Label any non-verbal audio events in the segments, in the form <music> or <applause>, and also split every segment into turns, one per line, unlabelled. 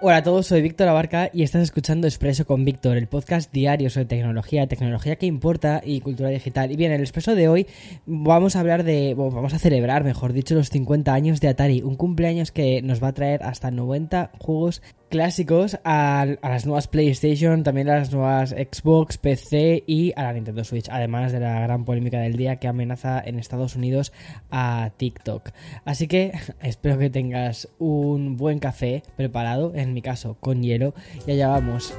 Hola a todos, soy Víctor Abarca y estás escuchando Expreso con Víctor, el podcast diario sobre tecnología, tecnología que importa y cultura digital. Y bien, en el Expreso de hoy vamos a hablar de, bueno, vamos a celebrar, mejor dicho, los 50 años de Atari, un cumpleaños que nos va a traer hasta 90 juegos clásicos a, las nuevas PlayStation, también a las nuevas Xbox, PC y a la Nintendo Switch, además de la gran polémica del día que amenaza en Estados Unidos a TikTok. Así que <laughs> espero que tengas un buen café preparado, en mi caso con hielo, y allá vamos.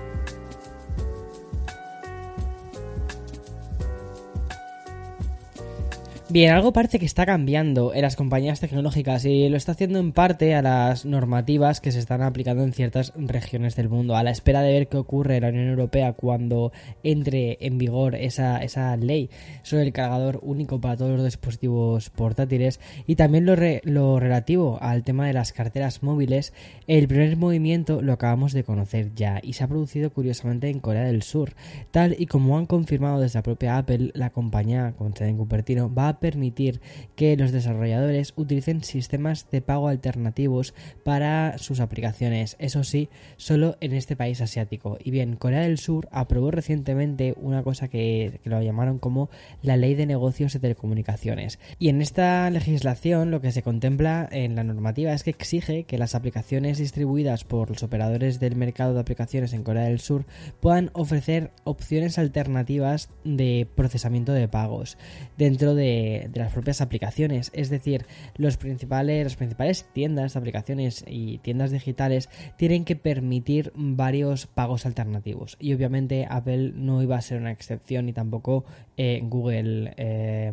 Bien, algo parece que está cambiando en las compañías tecnológicas y lo está haciendo en parte a las normativas que se están aplicando en ciertas regiones del mundo, a la espera de ver qué ocurre en la Unión Europea cuando entre en vigor esa, esa ley sobre el cargador único para todos los dispositivos portátiles y también lo, lo relativo al tema de las carteras móviles. El primer movimiento lo acabamos de conocer ya y se ha producido curiosamente en Corea del Sur, tal y como han confirmado desde la propia Apple, la compañía con sede en Cupertino va a permitir que los desarrolladores utilicen sistemas de pago alternativos para sus aplicaciones, eso sí, solo en este país asiático. Y bien, Corea del Sur aprobó recientemente una cosa que, lo llamaron como la ley de negocios de telecomunicaciones. Y en esta legislación lo que se contempla en la normativa es que exige que las aplicaciones distribuidas por los operadores del mercado de aplicaciones en Corea del Sur puedan ofrecer opciones alternativas de procesamiento de pagos dentro de de, las propias aplicaciones. Es decir, los principales, las principales tiendas aplicaciones y tiendas digitales tienen que permitir varios pagos alternativos. Y obviamente Apple no iba a ser una excepción y tampoco eh, Google, eh,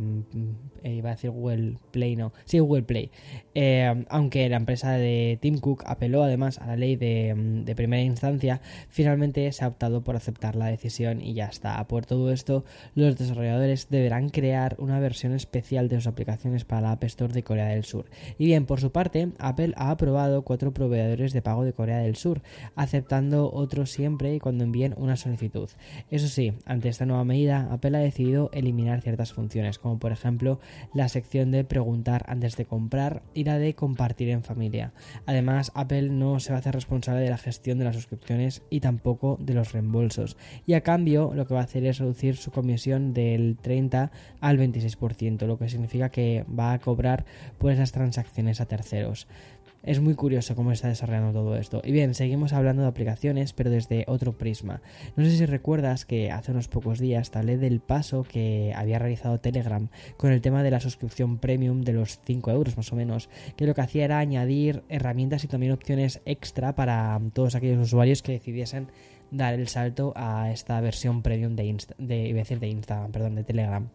iba a decir Google Play, no, sí, Google Play. Eh, aunque la empresa de Tim Cook apeló además a la ley de, primera instancia, finalmente se ha optado por aceptar la decisión y ya está. Por todo esto, los desarrolladores deberán crear una versión especial de sus aplicaciones para la App Store de Corea del Sur. Y bien, por su parte, Apple ha aprobado cuatro proveedores de pago de Corea del Sur, aceptando otros siempre y cuando envíen una solicitud. Eso sí, ante esta nueva medida, Apple ha decidido eliminar ciertas funciones, como por ejemplo la sección de preguntar antes de comprar y la de compartir en familia. Además, Apple no se va a hacer responsable de la gestión de las suscripciones y tampoco de los reembolsos. Y a cambio, lo que va a hacer es reducir su comisión del 30 al 26% lo que significa que va a cobrar por esas transacciones a terceros. Es muy curioso cómo está desarrollando todo esto. Y bien, seguimos hablando de aplicaciones, pero desde otro prisma. No sé si recuerdas que hace unos pocos días hablé del paso que había realizado Telegram con el tema de la suscripción premium de los 5 euros más o menos, que lo que hacía era añadir herramientas y también opciones extra para todos aquellos usuarios que decidiesen dar el salto a esta versión premium de, de, de Instagram, perdón, de Telegram.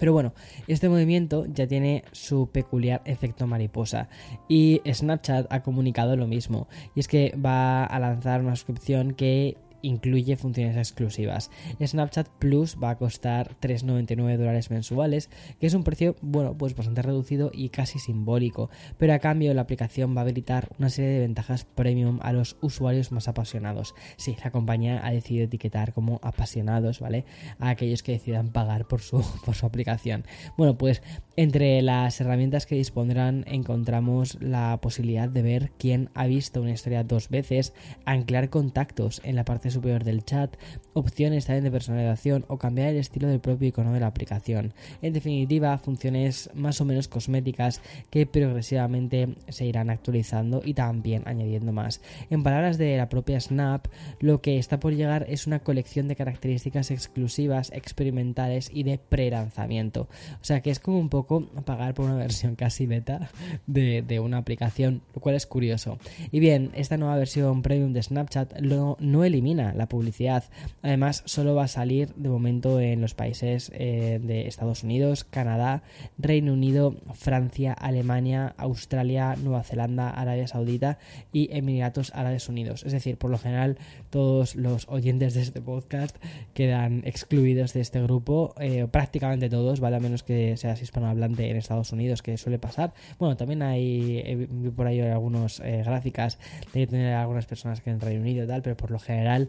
Pero bueno, este movimiento ya tiene su peculiar efecto mariposa y Snapchat ha comunicado lo mismo. Y es que va a lanzar una suscripción que incluye funciones exclusivas. Snapchat Plus va a costar 3,99 dólares mensuales, que es un precio, bueno, pues bastante reducido y casi simbólico, pero a cambio la aplicación va a habilitar una serie de ventajas premium a los usuarios más apasionados. Sí, la compañía ha decidido etiquetar como apasionados, ¿vale? A aquellos que decidan pagar por su, <laughs> por su aplicación. Bueno, pues entre las herramientas que dispondrán encontramos la posibilidad de ver quién ha visto una historia dos veces, anclar contactos en la parte superior del chat, opciones también de personalización o cambiar el estilo del propio icono de la aplicación. En definitiva, funciones más o menos cosméticas que progresivamente se irán actualizando y también añadiendo más. En palabras de la propia Snap, lo que está por llegar es una colección de características exclusivas, experimentales y de pre-lanzamiento. O sea que es como un poco pagar por una versión casi beta de, una aplicación, lo cual es curioso. Y bien, esta nueva versión premium de Snapchat no elimina la publicidad. Además, solo va a salir de momento en los países eh, de Estados Unidos, Canadá, Reino Unido, Francia, Alemania, Australia, Nueva Zelanda, Arabia Saudita y Emiratos Árabes Unidos. Es decir, por lo general, todos los oyentes de este podcast quedan excluidos de este grupo, eh, prácticamente todos, ¿vale? A menos que seas hispanohablante en Estados Unidos, que suele pasar. Bueno, también hay por ahí algunas eh, gráficas de tener algunas personas que en Reino Unido y tal, pero por lo general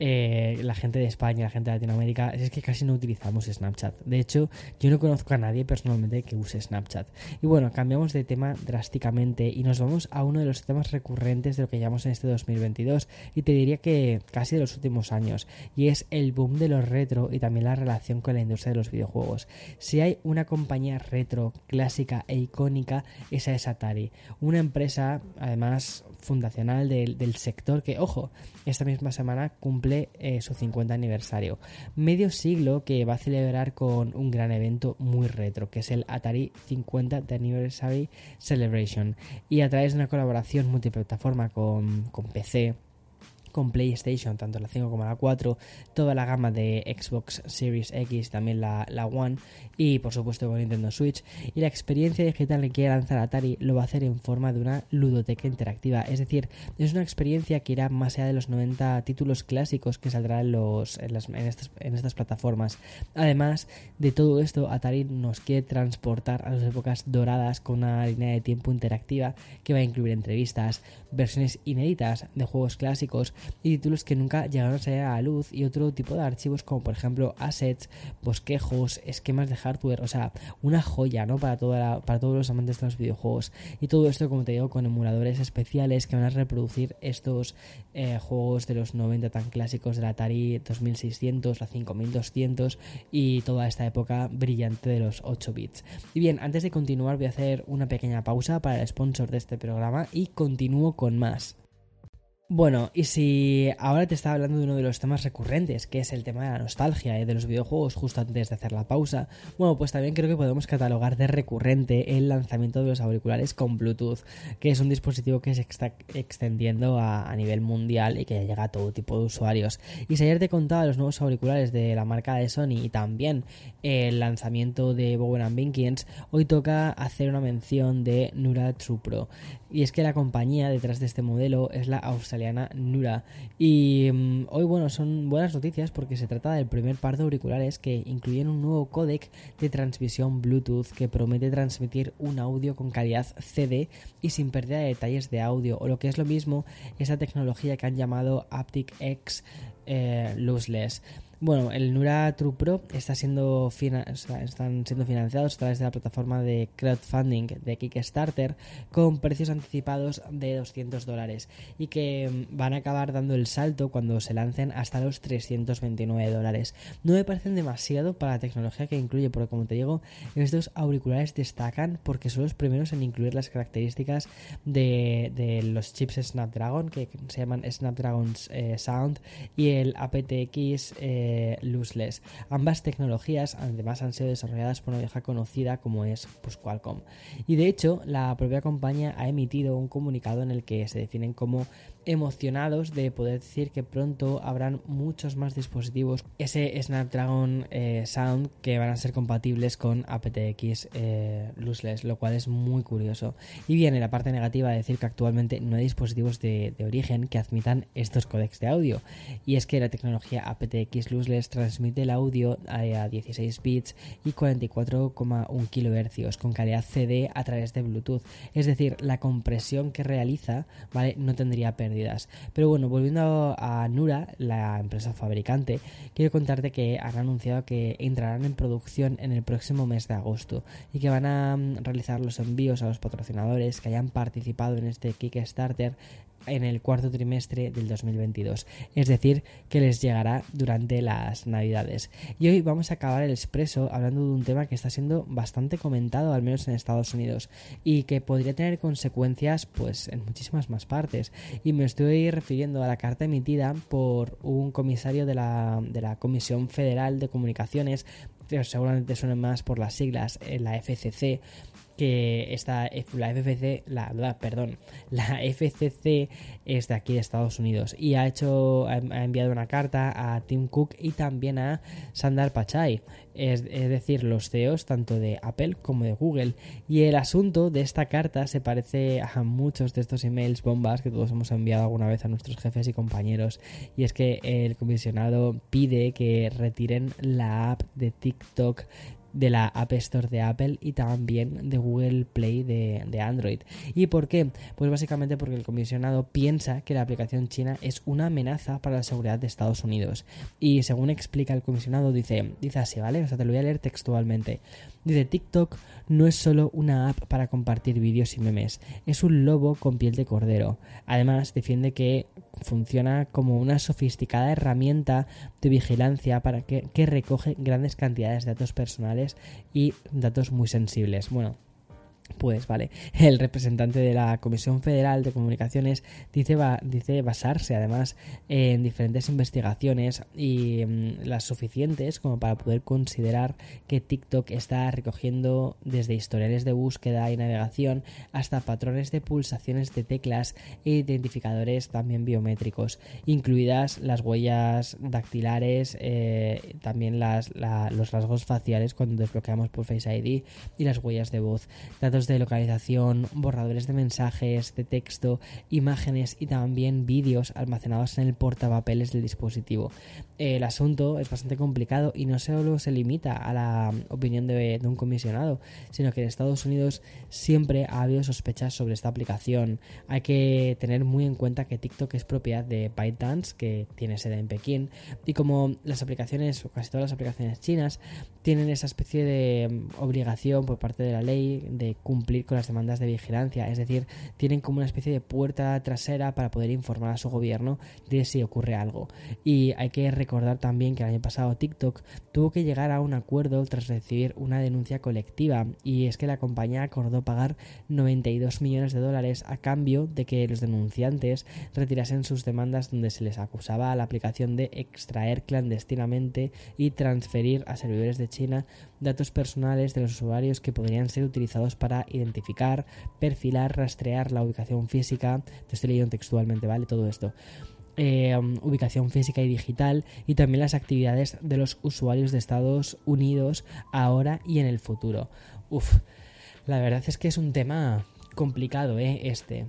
eh, la gente de España, la gente de Latinoamérica, es que casi no utilizamos Snapchat. De hecho, yo no conozco a nadie personalmente que use Snapchat. Y bueno, cambiamos de tema drásticamente y nos vamos a uno de los temas recurrentes de lo que llamamos en este 2022 y te diría que casi de los últimos años y es el boom de los retro y también la relación con la industria de los videojuegos. Si hay una compañía retro clásica e icónica, esa es Atari, una empresa además fundacional del, del sector que, ojo, esta misma semana cumple eh, su 50 aniversario. Medio siglo que va a celebrar con un gran evento muy retro, que es el Atari 50 Anniversary Celebration. Y a través de una colaboración multiplataforma con, con PC, con PlayStation, tanto la 5 como la 4, toda la gama de Xbox Series X, también la, la One y por supuesto con Nintendo Switch. Y la experiencia digital que quiere lanzar Atari lo va a hacer en forma de una ludoteca interactiva, es decir, es una experiencia que irá más allá de los 90 títulos clásicos que saldrán en, los, en, las, en, estas, en estas plataformas. Además de todo esto, Atari nos quiere transportar a las épocas doradas con una línea de tiempo interactiva que va a incluir entrevistas, versiones inéditas de juegos clásicos, y títulos que nunca llegaron a salir a la luz y otro tipo de archivos como por ejemplo assets, bosquejos, esquemas de hardware, o sea, una joya, ¿no? Para, toda para todos los amantes de los videojuegos. Y todo esto, como te digo, con emuladores especiales que van a reproducir estos eh, juegos de los 90 tan clásicos de la Atari 2600, la 5200 y toda esta época brillante de los 8 bits. Y bien, antes de continuar voy a hacer una pequeña pausa para el sponsor de este programa y continúo con más. Bueno, y si ahora te estaba hablando de uno de los temas recurrentes, que es el tema de la nostalgia y de los videojuegos justo antes de hacer la pausa, bueno, pues también creo que podemos catalogar de recurrente el lanzamiento de los auriculares con Bluetooth, que es un dispositivo que se está extendiendo a, nivel mundial y que ya llega a todo tipo de usuarios. Y si ayer te contaba los nuevos auriculares de la marca de Sony y también el lanzamiento de Bowen Binkins, hoy toca hacer una mención de Nura True Pro. Y es que la compañía detrás de este modelo es la australiana Nura. Y mm, hoy, bueno, son buenas noticias porque se trata del primer par de auriculares que incluyen un nuevo códec de transmisión Bluetooth que promete transmitir un audio con calidad CD y sin pérdida de detalles de audio. O lo que es lo mismo, esa tecnología que han llamado Aptic X eh, Lossless. Bueno, el Nura True Pro está siendo están siendo financiados a través de la plataforma de crowdfunding de Kickstarter con precios anticipados de 200 dólares y que mm, van a acabar dando el salto cuando se lancen hasta los 329 dólares. No me parecen demasiado para la tecnología que incluye, porque como te digo, estos auriculares destacan porque son los primeros en incluir las características de, los chips Snapdragon que se llaman Snapdragon eh, Sound y el aptX eh, Lossless. Ambas tecnologías además han sido desarrolladas por una vieja conocida como es pues, Qualcomm. Y de hecho, la propia compañía ha emitido un comunicado en el que se definen como emocionados de poder decir que pronto habrán muchos más dispositivos ese Snapdragon eh, Sound que van a ser compatibles con aptX eh, Lossless, lo cual es muy curioso. Y viene la parte negativa de decir que actualmente no hay dispositivos de, origen que admitan estos codecs de audio. Y es que la tecnología aptX Lossless transmite el audio a, 16 bits y 44,1 kHz con calidad CD a través de Bluetooth. Es decir, la compresión que realiza ¿vale? no tendría pérdida pero bueno, volviendo a Nura, la empresa fabricante, quiero contarte que han anunciado que entrarán en producción en el próximo mes de agosto y que van a mm, realizar los envíos a los patrocinadores que hayan participado en este Kickstarter en el cuarto trimestre del 2022, es decir, que les llegará durante las navidades. Y hoy vamos a acabar el expreso hablando de un tema que está siendo bastante comentado, al menos en Estados Unidos, y que podría tener consecuencias pues en muchísimas más partes. Y me estoy refiriendo a la carta emitida por un comisario de la, de la Comisión Federal de Comunicaciones, seguramente suenen más por las siglas, en la FCC, que esta, la FCC, la, perdón, la FCC es de aquí de Estados Unidos y ha hecho, ha enviado una carta a Tim Cook y también a Sandar Pachai, es, decir, los CEOs tanto de Apple como de Google. Y el asunto de esta carta se parece a muchos de estos emails bombas que todos hemos enviado alguna vez a nuestros jefes y compañeros. Y es que el comisionado pide que retiren la app de TikTok de la App Store de Apple y también de Google Play de, Android. ¿Y por qué? Pues básicamente porque el comisionado piensa que la aplicación china es una amenaza para la seguridad de Estados Unidos. Y según explica el comisionado, dice, dice así, ¿vale? O sea, te lo voy a leer textualmente. Dice, TikTok no es solo una app para compartir vídeos y memes, es un lobo con piel de cordero. Además, defiende que funciona como una sofisticada herramienta de vigilancia para que, que recoge grandes cantidades de datos personales y datos muy sensibles. Bueno, pues vale, <laughs> el representante de la Comisión Federal de Comunicaciones dice, dice basarse además en diferentes investigaciones y mm, las suficientes como para poder considerar que TikTok está recogiendo desde historiales de búsqueda y navegación hasta patrones de pulsaciones de teclas e identificadores también biométricos, incluidas las huellas dactilares, eh, también las, los rasgos faciales cuando desbloqueamos por Face ID y las huellas de voz de localización, borradores de mensajes, de texto, imágenes y también vídeos almacenados en el portapapeles del dispositivo. El asunto es bastante complicado y no solo se limita a la opinión de, un comisionado, sino que en Estados Unidos siempre ha habido sospechas sobre esta aplicación. Hay que tener muy en cuenta que TikTok es propiedad de ByteDance, que tiene sede en Pekín, y como las aplicaciones, o casi todas las aplicaciones chinas, tienen esa especie de obligación por parte de la ley de cumplir con las demandas de vigilancia, es decir, tienen como una especie de puerta trasera para poder informar a su gobierno de si ocurre algo. Y hay que recordar también que el año pasado TikTok tuvo que llegar a un acuerdo tras recibir una denuncia colectiva y es que la compañía acordó pagar 92 millones de dólares a cambio de que los denunciantes retirasen sus demandas donde se les acusaba a la aplicación de extraer clandestinamente y transferir a servidores de China datos personales de los usuarios que podrían ser utilizados para identificar, perfilar, rastrear la ubicación física. Te estoy leyendo textualmente, ¿vale? Todo esto. Eh, ubicación física y digital y también las actividades de los usuarios de Estados Unidos ahora y en el futuro. Uf, la verdad es que es un tema complicado, ¿eh? Este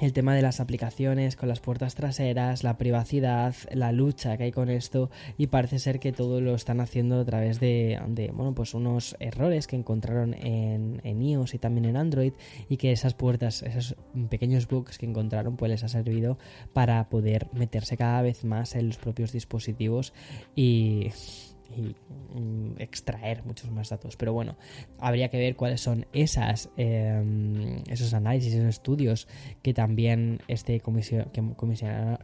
el tema de las aplicaciones con las puertas traseras, la privacidad, la lucha que hay con esto y parece ser que todo lo están haciendo a través de, bueno, pues unos errores que encontraron en, en, iOS y también en Android y que esas puertas, esos pequeños bugs que encontraron pues les ha servido para poder meterse cada vez más en los propios dispositivos y y mm, extraer muchos más datos. Pero bueno, habría que ver cuáles son esas, em, esos análisis, esos estudios que también este comisionado,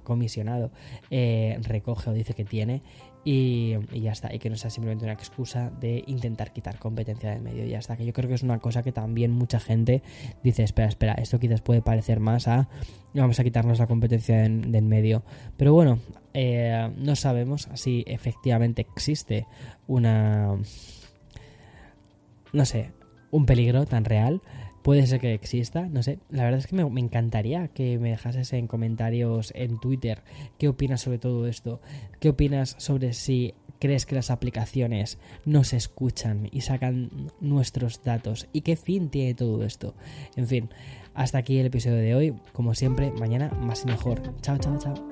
comisionado eh, recoge o dice que tiene y, ya está, y que no sea simplemente una excusa de intentar quitar competencia del medio, y ya está, que yo creo que es una cosa que también mucha gente dice, espera, espera, esto quizás puede parecer más a vamos a quitarnos la competencia del medio, pero bueno, eh, no sabemos si efectivamente existe una, no sé, un peligro tan real Puede ser que exista, no sé. La verdad es que me, encantaría que me dejases en comentarios en Twitter qué opinas sobre todo esto. ¿Qué opinas sobre si crees que las aplicaciones nos escuchan y sacan nuestros datos? ¿Y qué fin tiene todo esto? En fin, hasta aquí el episodio de hoy. Como siempre, mañana más y mejor. Chao, chao, chao.